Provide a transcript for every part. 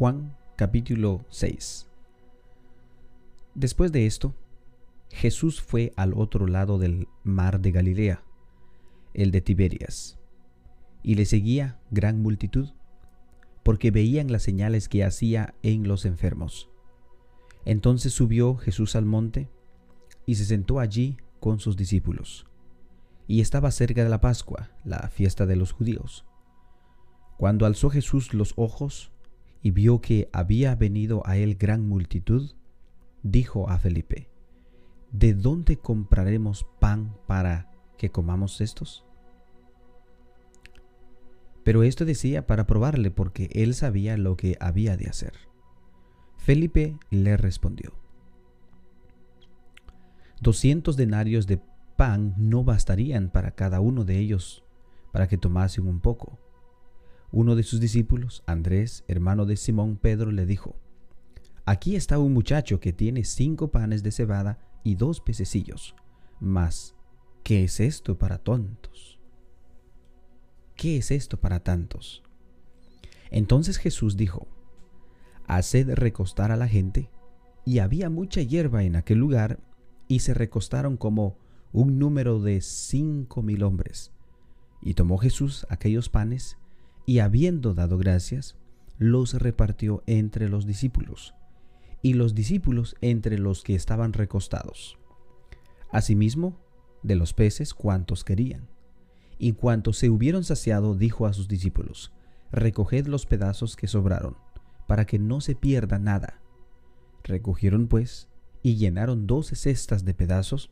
Juan capítulo 6 Después de esto, Jesús fue al otro lado del mar de Galilea, el de Tiberias, y le seguía gran multitud, porque veían las señales que hacía en los enfermos. Entonces subió Jesús al monte y se sentó allí con sus discípulos. Y estaba cerca de la Pascua, la fiesta de los judíos. Cuando alzó Jesús los ojos y vio que había venido a él gran multitud, dijo a Felipe, ¿De dónde compraremos pan para que comamos estos? Pero esto decía para probarle porque él sabía lo que había de hacer. Felipe le respondió, Doscientos denarios de pan no bastarían para cada uno de ellos para que tomasen un poco uno de sus discípulos, Andrés, hermano de Simón Pedro, le dijo, Aquí está un muchacho que tiene cinco panes de cebada y dos pececillos. Mas, ¿qué es esto para tontos? ¿Qué es esto para tantos? Entonces Jesús dijo, Haced recostar a la gente. Y había mucha hierba en aquel lugar, y se recostaron como un número de cinco mil hombres. Y tomó Jesús aquellos panes, y habiendo dado gracias, los repartió entre los discípulos, y los discípulos entre los que estaban recostados. Asimismo, de los peces cuantos querían. Y cuanto se hubieron saciado, dijo a sus discípulos, Recoged los pedazos que sobraron, para que no se pierda nada. Recogieron pues, y llenaron doce cestas de pedazos,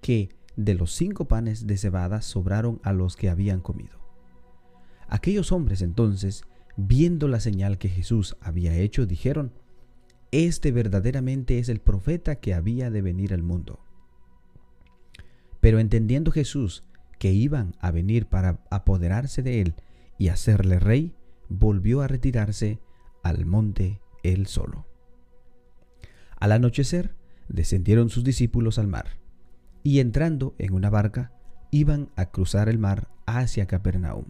que de los cinco panes de cebada sobraron a los que habían comido. Aquellos hombres entonces, viendo la señal que Jesús había hecho, dijeron, Este verdaderamente es el profeta que había de venir al mundo. Pero entendiendo Jesús que iban a venir para apoderarse de él y hacerle rey, volvió a retirarse al monte él solo. Al anochecer, descendieron sus discípulos al mar, y entrando en una barca, iban a cruzar el mar hacia Capernaum.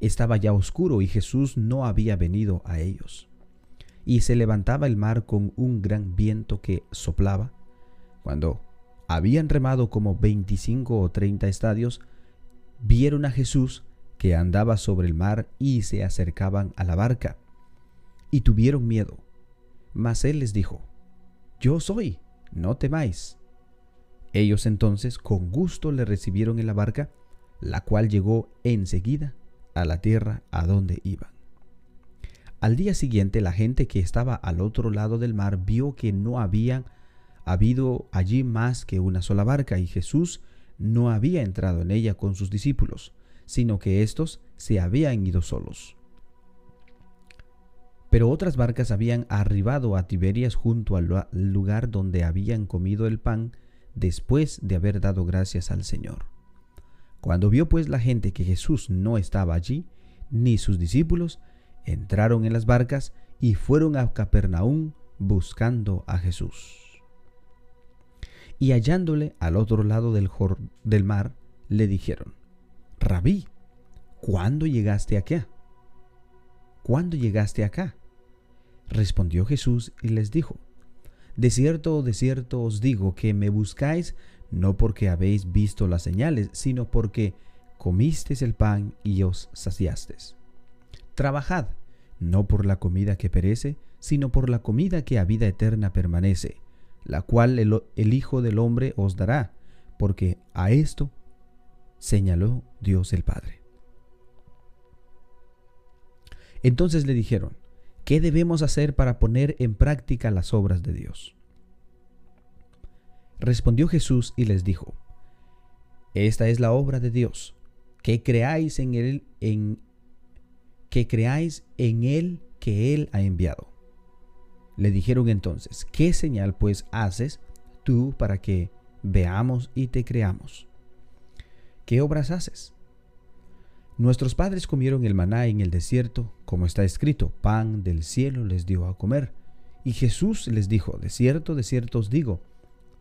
Estaba ya oscuro y Jesús no había venido a ellos. Y se levantaba el mar con un gran viento que soplaba. Cuando habían remado como veinticinco o treinta estadios, vieron a Jesús que andaba sobre el mar y se acercaban a la barca. Y tuvieron miedo. Mas él les dijo, Yo soy, no temáis. Ellos entonces con gusto le recibieron en la barca, la cual llegó enseguida a la tierra a donde iban. Al día siguiente la gente que estaba al otro lado del mar vio que no había habido allí más que una sola barca y Jesús no había entrado en ella con sus discípulos, sino que éstos se habían ido solos. Pero otras barcas habían arribado a Tiberias junto al lugar donde habían comido el pan después de haber dado gracias al Señor. Cuando vio pues la gente que Jesús no estaba allí, ni sus discípulos, entraron en las barcas y fueron a Capernaum buscando a Jesús. Y hallándole al otro lado del, del mar, le dijeron, Rabí, ¿cuándo llegaste acá? ¿Cuándo llegaste acá? Respondió Jesús y les dijo, De cierto, de cierto os digo que me buscáis no porque habéis visto las señales, sino porque comisteis el pan y os saciastes. Trabajad, no por la comida que perece, sino por la comida que a vida eterna permanece, la cual el, el Hijo del Hombre os dará, porque a esto señaló Dios el Padre. Entonces le dijeron, ¿qué debemos hacer para poner en práctica las obras de Dios? Respondió Jesús y les dijo, Esta es la obra de Dios, que creáis en él, en que creáis en él que él ha enviado. Le dijeron entonces, ¿qué señal pues haces tú para que veamos y te creamos? ¿Qué obras haces? Nuestros padres comieron el maná en el desierto, como está escrito, pan del cielo les dio a comer. Y Jesús les dijo, de cierto, de cierto os digo,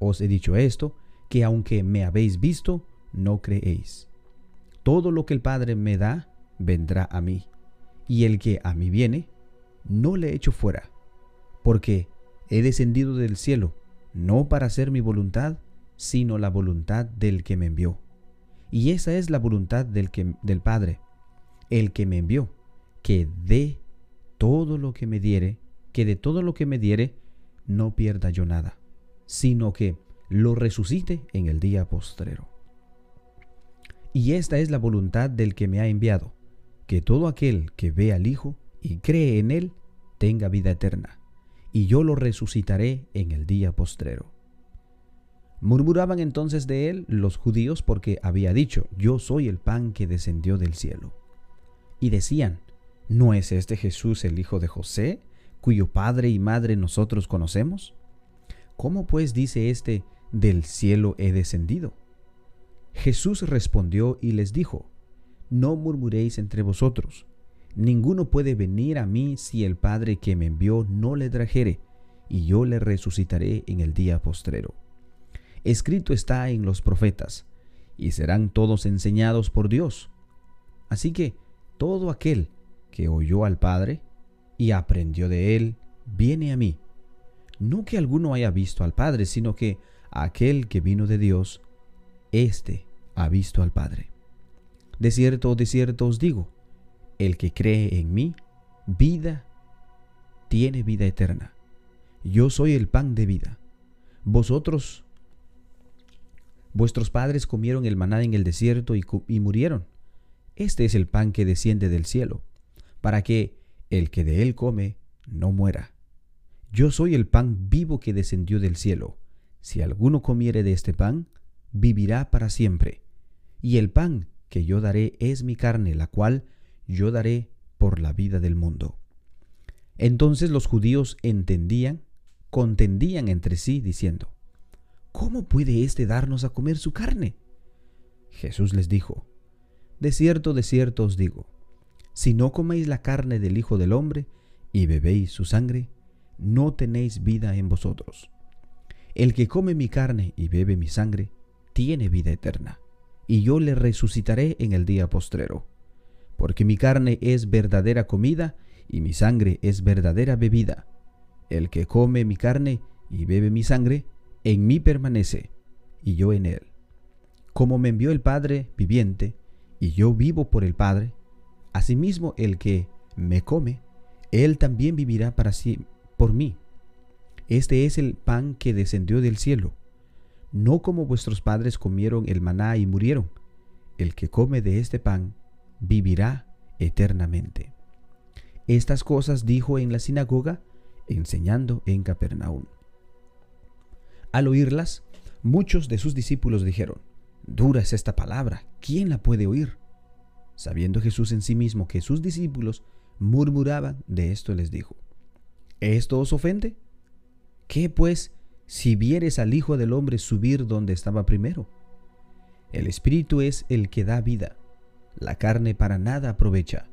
os he dicho esto, que aunque me habéis visto, no creéis. Todo lo que el Padre me da, vendrá a mí, y el que a mí viene, no le echo fuera, porque he descendido del cielo, no para hacer mi voluntad, sino la voluntad del que me envió. Y esa es la voluntad del, del Padre, el que me envió, que dé todo lo que me diere, que de todo lo que me diere, no pierda yo nada, sino que lo resucite en el día postrero. Y esta es la voluntad del que me ha enviado, que todo aquel que ve al Hijo y cree en Él tenga vida eterna, y yo lo resucitaré en el día postrero. Murmuraban entonces de él los judíos porque había dicho, yo soy el pan que descendió del cielo. Y decían, ¿no es este Jesús el hijo de José, cuyo padre y madre nosotros conocemos? ¿Cómo pues dice éste, del cielo he descendido? Jesús respondió y les dijo, no murmuréis entre vosotros. Ninguno puede venir a mí si el Padre que me envió no le trajere, y yo le resucitaré en el día postrero. Escrito está en los profetas, y serán todos enseñados por Dios. Así que todo aquel que oyó al Padre y aprendió de él, viene a mí. No que alguno haya visto al Padre, sino que aquel que vino de Dios, éste ha visto al Padre. De cierto, de cierto os digo, el que cree en mí, vida, tiene vida eterna. Yo soy el pan de vida. Vosotros, vuestros padres comieron el maná en el desierto y, y murieron. Este es el pan que desciende del cielo, para que el que de él come no muera. Yo soy el pan vivo que descendió del cielo. Si alguno comiere de este pan, vivirá para siempre. Y el pan que yo daré es mi carne, la cual yo daré por la vida del mundo. Entonces los judíos entendían, contendían entre sí, diciendo, ¿Cómo puede éste darnos a comer su carne? Jesús les dijo, De cierto, de cierto os digo, si no coméis la carne del Hijo del Hombre y bebéis su sangre, no tenéis vida en vosotros. El que come mi carne y bebe mi sangre, tiene vida eterna y yo le resucitaré en el día postrero. Porque mi carne es verdadera comida y mi sangre es verdadera bebida. El que come mi carne y bebe mi sangre, en mí permanece, y yo en él. Como me envió el Padre viviente, y yo vivo por el Padre, asimismo el que me come, él también vivirá para sí por mí. Este es el pan que descendió del cielo no como vuestros padres comieron el maná y murieron. El que come de este pan vivirá eternamente. Estas cosas dijo en la sinagoga, enseñando en Capernaum. Al oírlas, muchos de sus discípulos dijeron, Dura es esta palabra, ¿quién la puede oír? Sabiendo Jesús en sí mismo que sus discípulos murmuraban de esto, les dijo, ¿esto os ofende? ¿Qué pues si vieres al Hijo del Hombre subir donde estaba primero. El Espíritu es el que da vida, la carne para nada aprovecha.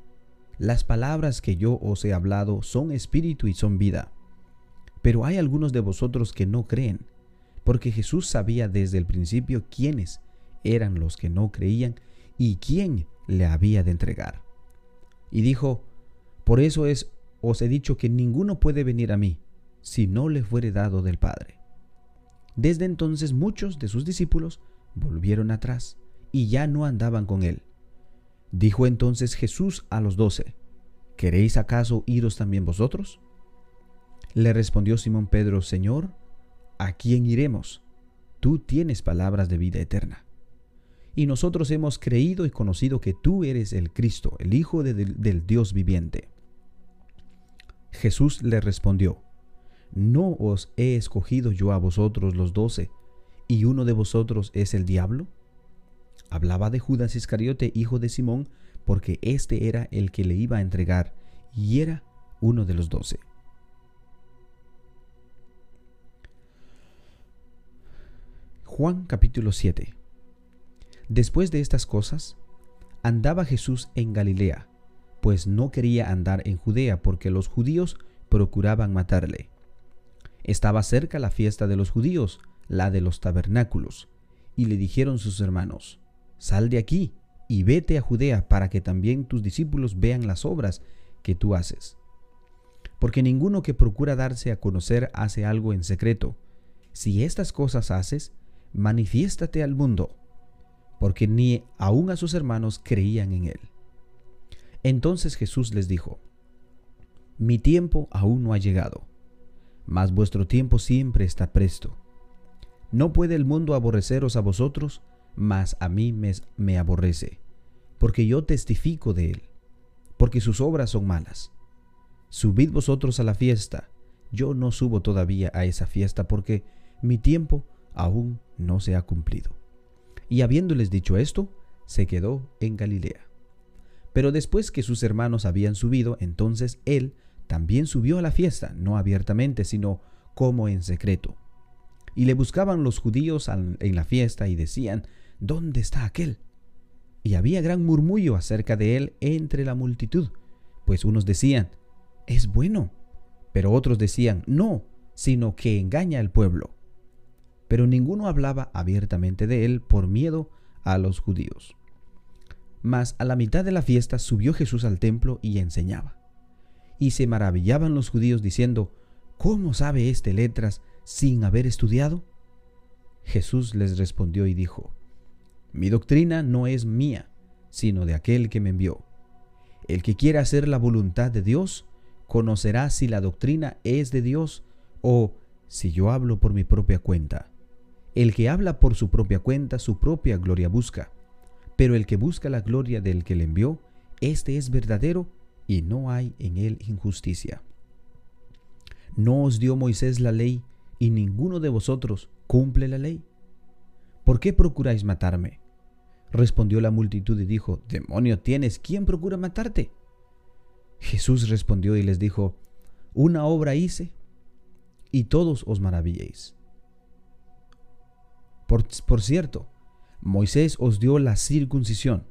Las palabras que yo os he hablado son espíritu y son vida. Pero hay algunos de vosotros que no creen, porque Jesús sabía desde el principio quiénes eran los que no creían y quién le había de entregar. Y dijo, por eso es, os he dicho que ninguno puede venir a mí si no le fuere dado del Padre. Desde entonces muchos de sus discípulos volvieron atrás y ya no andaban con él. Dijo entonces Jesús a los doce, ¿queréis acaso iros también vosotros? Le respondió Simón Pedro, Señor, ¿a quién iremos? Tú tienes palabras de vida eterna. Y nosotros hemos creído y conocido que tú eres el Cristo, el Hijo del Dios viviente. Jesús le respondió, ¿No os he escogido yo a vosotros los doce, y uno de vosotros es el diablo? Hablaba de Judas Iscariote, hijo de Simón, porque éste era el que le iba a entregar, y era uno de los doce. Juan capítulo 7 Después de estas cosas, andaba Jesús en Galilea, pues no quería andar en Judea porque los judíos procuraban matarle. Estaba cerca la fiesta de los judíos, la de los tabernáculos, y le dijeron sus hermanos, Sal de aquí y vete a Judea para que también tus discípulos vean las obras que tú haces. Porque ninguno que procura darse a conocer hace algo en secreto. Si estas cosas haces, manifiéstate al mundo, porque ni aun a sus hermanos creían en él. Entonces Jesús les dijo, Mi tiempo aún no ha llegado, mas vuestro tiempo siempre está presto. No puede el mundo aborreceros a vosotros, mas a mí me, aborrece, porque yo testifico de él, porque sus obras son malas. Subid vosotros a la fiesta, yo no subo todavía a esa fiesta, porque mi tiempo aún no se ha cumplido. Y habiéndoles dicho esto, se quedó en Galilea. Pero después que sus hermanos habían subido, entonces él también subió a la fiesta, no abiertamente, sino como en secreto. Y le buscaban los judíos en la fiesta y decían, ¿dónde está aquel? Y había gran murmullo acerca de él entre la multitud, pues unos decían, es bueno, pero otros decían, no, sino que engaña al pueblo. Pero ninguno hablaba abiertamente de él por miedo a los judíos. Mas a la mitad de la fiesta subió Jesús al templo y enseñaba. Y se maravillaban los judíos diciendo, ¿cómo sabe éste letras sin haber estudiado? Jesús les respondió y dijo, mi doctrina no es mía, sino de aquel que me envió. El que quiera hacer la voluntad de Dios, conocerá si la doctrina es de Dios o si yo hablo por mi propia cuenta. El que habla por su propia cuenta, su propia gloria busca. Pero el que busca la gloria del que le envió, éste es verdadero y no hay en él injusticia. ¿No os dio Moisés la ley y ninguno de vosotros cumple la ley? ¿Por qué procuráis matarme? Respondió la multitud y dijo, Demonio tienes, ¿quién procura matarte? Jesús respondió y les dijo, Una obra hice y todos os maravilléis. Por, por cierto, Moisés os dio la circuncisión,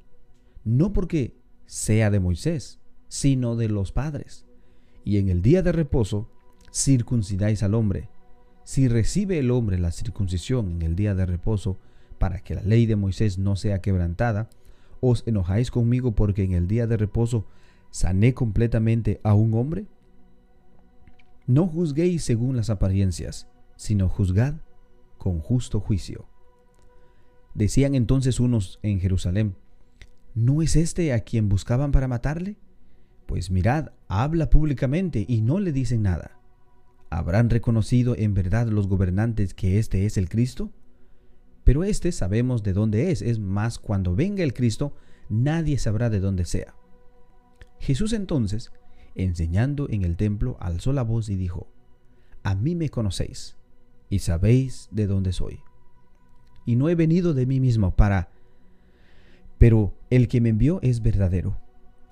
no porque sea de Moisés, sino de los padres. Y en el día de reposo circuncidáis al hombre. Si recibe el hombre la circuncisión en el día de reposo, para que la ley de Moisés no sea quebrantada, os enojáis conmigo porque en el día de reposo sané completamente a un hombre? No juzguéis según las apariencias, sino juzgad con justo juicio. Decían entonces unos en Jerusalén, ¿no es este a quien buscaban para matarle? Pues mirad, habla públicamente y no le dicen nada. ¿Habrán reconocido en verdad los gobernantes que este es el Cristo? Pero este sabemos de dónde es, es más, cuando venga el Cristo, nadie sabrá de dónde sea. Jesús entonces, enseñando en el templo, alzó la voz y dijo, A mí me conocéis, y sabéis de dónde soy. Y no he venido de mí mismo para... Pero el que me envió es verdadero,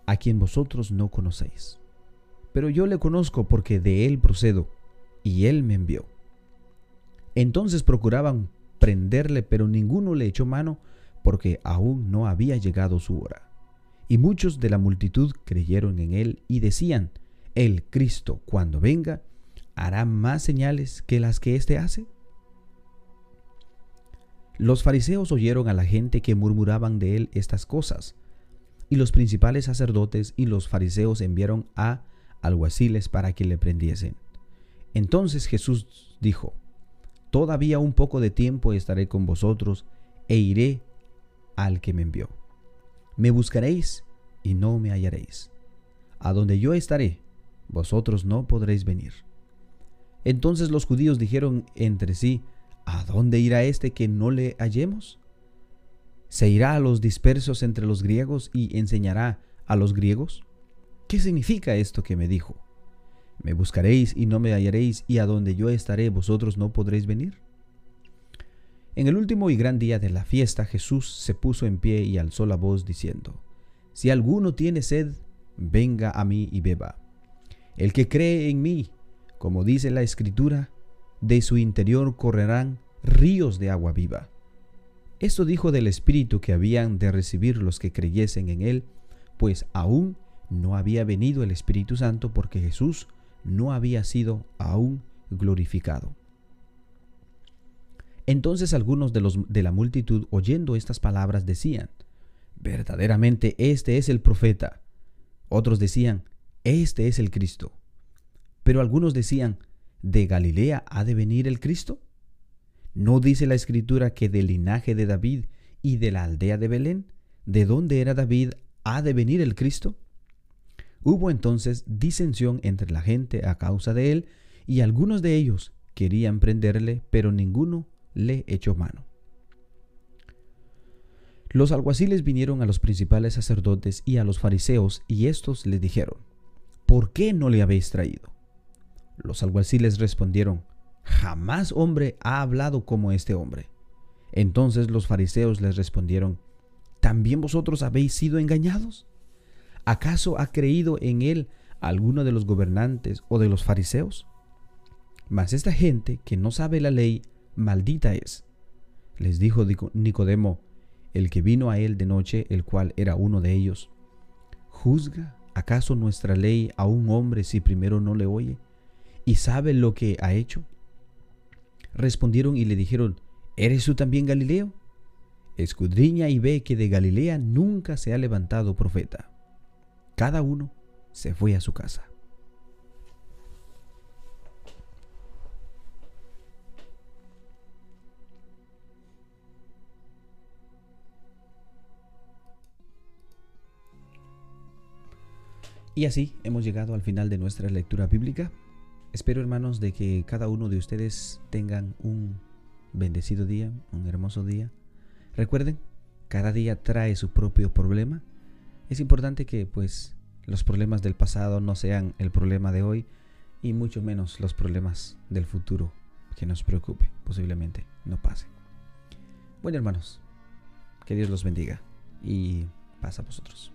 a quien vosotros no conocéis. Pero yo le conozco porque de él procedo, y él me envió. Entonces procuraban prenderle, pero ninguno le echó mano porque aún no había llegado su hora. Y muchos de la multitud creyeron en él y decían, el Cristo cuando venga hará más señales que las que éste hace. Los fariseos oyeron a la gente que murmuraban de él estas cosas, y los principales sacerdotes y los fariseos enviaron a alguaciles para que le prendiesen. Entonces Jesús dijo, Todavía un poco de tiempo estaré con vosotros e iré al que me envió. Me buscaréis y no me hallaréis. A donde yo estaré, vosotros no podréis venir. Entonces los judíos dijeron entre sí, ¿A dónde irá este que no le hallemos? ¿Se irá a los dispersos entre los griegos y enseñará a los griegos? ¿Qué significa esto que me dijo? Me buscaréis y no me hallaréis, y a donde yo estaré vosotros no podréis venir. En el último y gran día de la fiesta Jesús se puso en pie y alzó la voz diciendo, Si alguno tiene sed, venga a mí y beba. El que cree en mí, como dice la escritura, de su interior correrán ríos de agua viva. Esto dijo del Espíritu que habían de recibir los que creyesen en Él, pues aún no había venido el Espíritu Santo porque Jesús no había sido aún glorificado. Entonces algunos de, los, de la multitud oyendo estas palabras decían, verdaderamente este es el profeta. Otros decían, este es el Cristo. Pero algunos decían, ¿de Galilea ha de venir el Cristo? ¿No dice la escritura que del linaje de David y de la aldea de Belén, de donde era David, ha de venir el Cristo? Hubo entonces disensión entre la gente a causa de él, y algunos de ellos querían prenderle, pero ninguno le echó mano. Los alguaciles vinieron a los principales sacerdotes y a los fariseos, y éstos les dijeron, ¿por qué no le habéis traído? Los alguaciles respondieron, jamás hombre ha hablado como este hombre. Entonces los fariseos les respondieron, ¿también vosotros habéis sido engañados? ¿Acaso ha creído en él alguno de los gobernantes o de los fariseos? Mas esta gente que no sabe la ley, maldita es. Les dijo Nicodemo, el que vino a él de noche, el cual era uno de ellos. ¿Juzga acaso nuestra ley a un hombre si primero no le oye y sabe lo que ha hecho? Respondieron y le dijeron, ¿eres tú también Galileo? Escudriña y ve que de Galilea nunca se ha levantado profeta. Cada uno se fue a su casa. Y así hemos llegado al final de nuestra lectura bíblica. Espero hermanos de que cada uno de ustedes tengan un bendecido día, un hermoso día. Recuerden, cada día trae su propio problema. Es importante que pues los problemas del pasado no sean el problema de hoy y mucho menos los problemas del futuro que nos preocupe, posiblemente no pase. Bueno hermanos, que Dios los bendiga y pasa a vosotros.